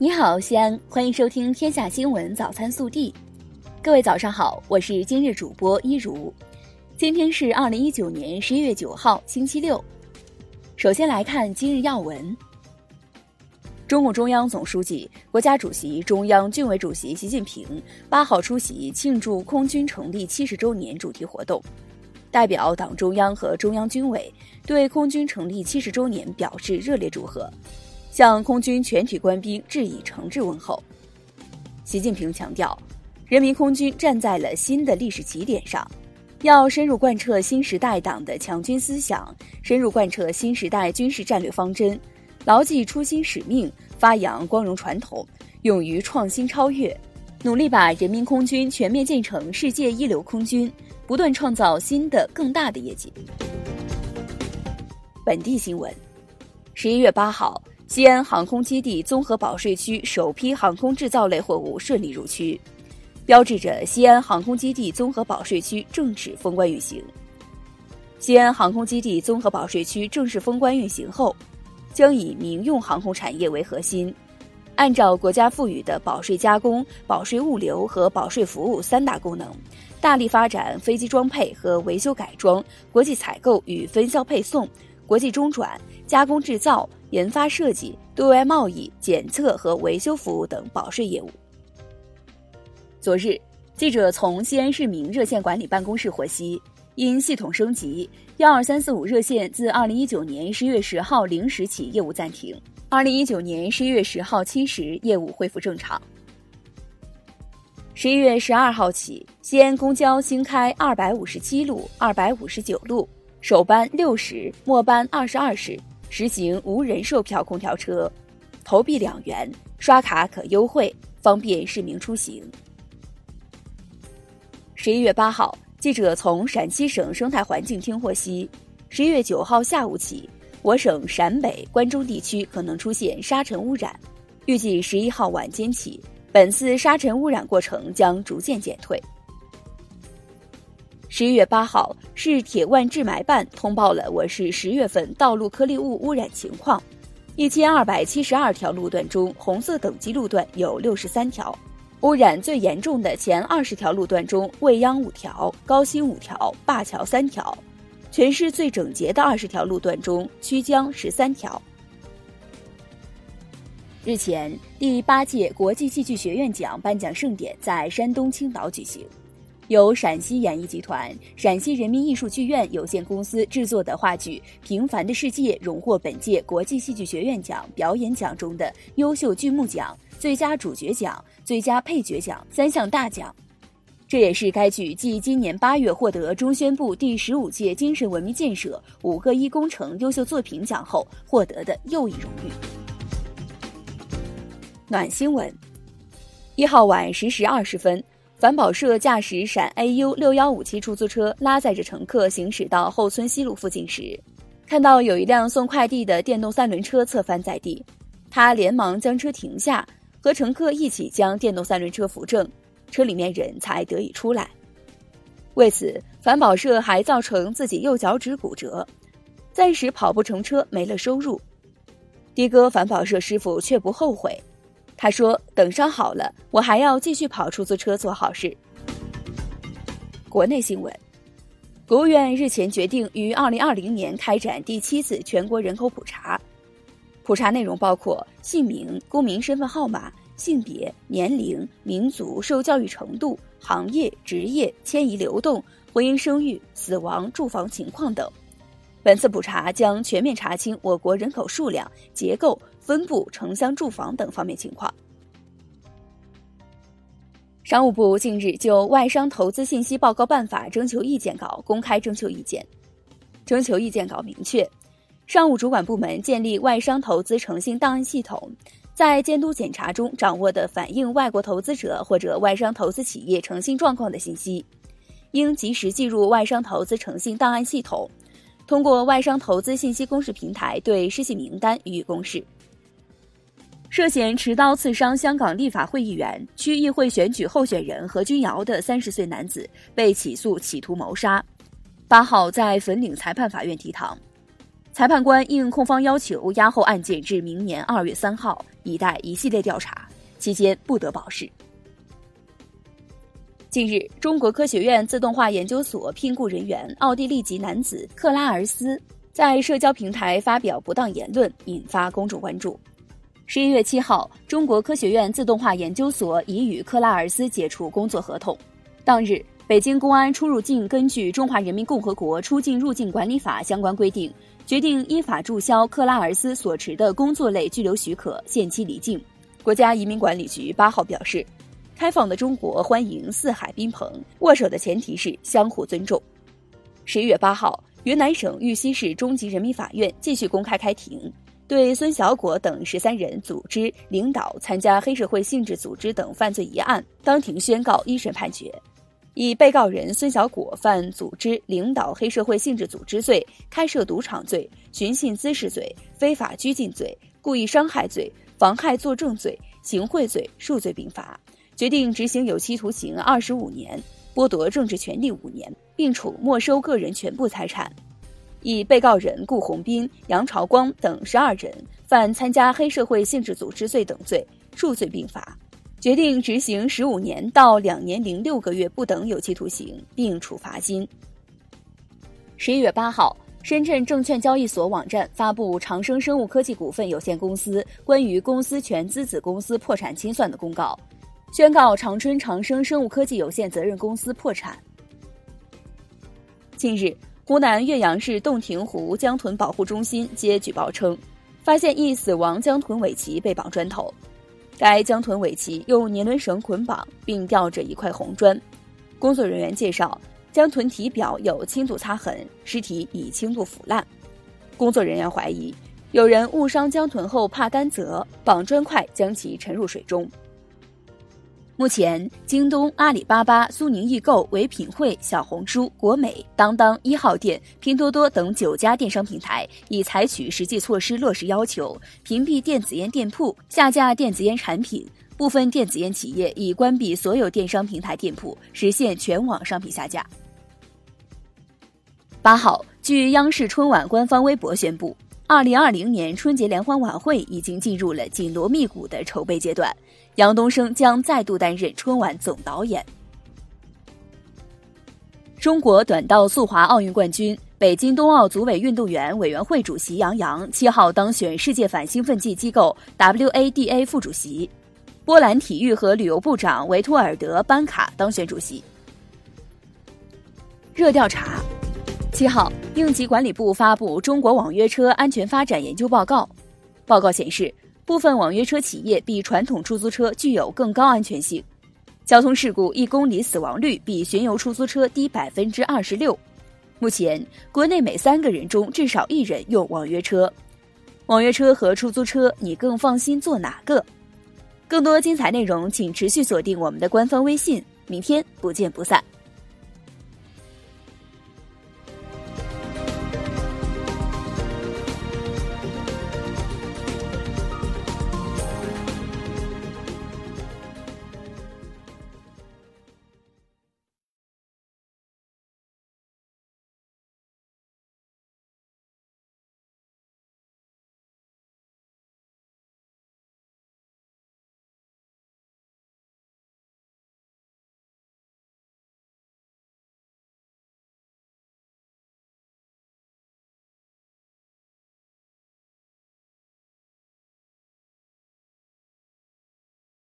你好，西安，欢迎收听《天下新闻早餐速递》。各位早上好，我是今日主播一如。今天是二零一九年十一月九号，星期六。首先来看今日要闻。中共中央总书记、国家主席、中央军委主席习近平八号出席庆祝空军成立七十周年主题活动，代表党中央和中央军委对空军成立七十周年表示热烈祝贺。向空军全体官兵致以诚挚问候。习近平强调，人民空军站在了新的历史起点上，要深入贯彻新时代党的强军思想，深入贯彻新时代军事战略方针，牢记初心使命，发扬光荣传统，勇于创新超越，努力把人民空军全面建成世界一流空军，不断创造新的更大的业绩。本地新闻，十一月八号。西安航空基地综合保税区首批航空制造类货物顺利入区，标志着西安航空基地综合保税区正式封关运行。西安航空基地综合保税区正式封关运行后，将以民用航空产业为核心，按照国家赋予的保税加工、保税物流和保税服务三大功能，大力发展飞机装配和维修改装、国际采购与分销配送、国际中转、加工制造。研发设计、对外贸易、检测和维修服务等保税业务。昨日，记者从西安市民热线管理办公室获悉，因系统升级，幺二三四五热线自二零一九年十一月十号零时起业务暂停，二零一九年十一月十号七时业务恢复正常。十一月十二号起，西安公交新开二百五十七路、二百五十九路，首班六时，末班二十二时。实行无人售票空调车，投币两元，刷卡可优惠，方便市民出行。十一月八号，记者从陕西省生态环境厅获悉，十一月九号下午起，我省陕北、关中地区可能出现沙尘污染，预计十一号晚间起，本次沙尘污染过程将逐渐减退。十一月八号，市铁万治霾办通报了我市十月份道路颗粒物污染情况。一千二百七十二条路段中，红色等级路段有六十三条，污染最严重的前二十条路段中，未央五条，高新五条，灞桥三条；全市最整洁的二十条路段中，曲江十三条。日前，第八届国际戏剧学院奖颁奖盛典在山东青岛举行。由陕西演艺集团、陕西人民艺术剧院有限公司制作的话剧《平凡的世界》荣获本届国际戏剧学院奖表演奖中的优秀剧目奖、最佳主角奖、最佳配角奖三项大奖。这也是该剧继今年八月获得中宣部第十五届精神文明建设五个一工程优秀作品奖后获得的又一荣誉。暖新闻：一号晚十时二十分。反保社驾驶陕 AU 六幺五七出租车拉载着乘客行驶到后村西路附近时，看到有一辆送快递的电动三轮车侧翻在地，他连忙将车停下，和乘客一起将电动三轮车扶正，车里面人才得以出来。为此，反保社还造成自己右脚趾骨折，暂时跑不成车，没了收入。的哥反保社师傅却不后悔。他说：“等伤好了，我还要继续跑出租车做好事。”国内新闻，国务院日前决定于二零二零年开展第七次全国人口普查，普查内容包括姓名、公民身份号码、性别、年龄、民族、受教育程度、行业、职业、迁移流动、婚姻生育、死亡、住房情况等。本次普查将全面查清我国人口数量、结构。分布、城乡住房等方面情况。商务部近日就《外商投资信息报告办法》征求意见稿公开征求意见。征求意见稿明确，商务主管部门建立外商投资诚信档案系统，在监督检查中掌握的反映外国投资者或者外商投资企业诚信状况的信息，应及时记入外商投资诚信档案系统，通过外商投资信息公示平台对失信名单予以公示。涉嫌持刀刺伤香港立法会议员、区议会选举候选人何君尧的三十岁男子被起诉企图谋杀，八号在粉岭裁判法院提堂。裁判官应控方要求押后案件至明年二月三号，以待一系列调查，期间不得保释。近日，中国科学院自动化研究所聘雇人员奥地利籍男子克拉尔斯在社交平台发表不当言论，引发公众关注。十一月七号，中国科学院自动化研究所已与克拉尔斯解除工作合同。当日，北京公安出入境根据《中华人民共和国出境入境管理法》相关规定，决定依法注销克拉尔斯所持的工作类居留许可，限期离境。国家移民管理局八号表示。开放的中国欢迎四海宾朋，握手的前提是相互尊重。十一月八号，云南省玉溪市中级人民法院继续公开开庭，对孙小果等十三人组织、领导、参加黑社会性质组织等犯罪一案，当庭宣告一审判决，以被告人孙小果犯组织、领导黑社会性质组织罪、开设赌场罪、寻衅滋事罪、非法拘禁罪、故意伤害罪、妨害作证罪、行贿罪数罪并罚。决定执行有期徒刑二十五年，剥夺政治权利五年，并处没收个人全部财产。以被告人顾红斌、杨朝光等十二人犯参加黑社会性质组织罪等罪，数罪并罚，决定执行十五年到两年零六个月不等有期徒刑，并处罚金。十一月八号，深圳证券交易所网站发布长生生物科技股份有限公司关于公司全资子公司破产清算的公告。宣告长春长生生物科技有限责任公司破产。近日，湖南岳阳市洞庭湖江豚保护中心接举报称，发现一死亡江豚尾鳍被绑砖头。该江豚尾鳍用年轮绳捆绑，并吊着一块红砖。工作人员介绍，江豚体表有轻度擦痕，尸体已轻度腐烂。工作人员怀疑，有人误伤江豚后怕担责，绑砖块将其沉入水中。目前，京东、阿里巴巴、苏宁易购、唯品会、小红书、国美、当当、一号店、拼多多等九家电商平台已采取实际措施落实要求，屏蔽电子烟店铺，下架电子烟产品。部分电子烟企业已关闭所有电商平台店铺，实现全网商品下架。八号，据央视春晚官方微博宣布。二零二零年春节联欢晚会已经进入了紧锣密鼓的筹备阶段，杨东升将再度担任春晚总导演。中国短道速滑奥运冠军、北京冬奥组委运动员委员会主席杨洋七号当选世界反兴奋剂机构 WADA 副主席，波兰体育和旅游部长维托尔德·班卡当选主席。热调查。七号，应急管理部发布《中国网约车安全发展研究报告》。报告显示，部分网约车企业比传统出租车具有更高安全性，交通事故一公里死亡率比巡游出租车低百分之二十六。目前，国内每三个人中至少一人用网约车。网约车和出租车，你更放心坐哪个？更多精彩内容，请持续锁定我们的官方微信。明天不见不散。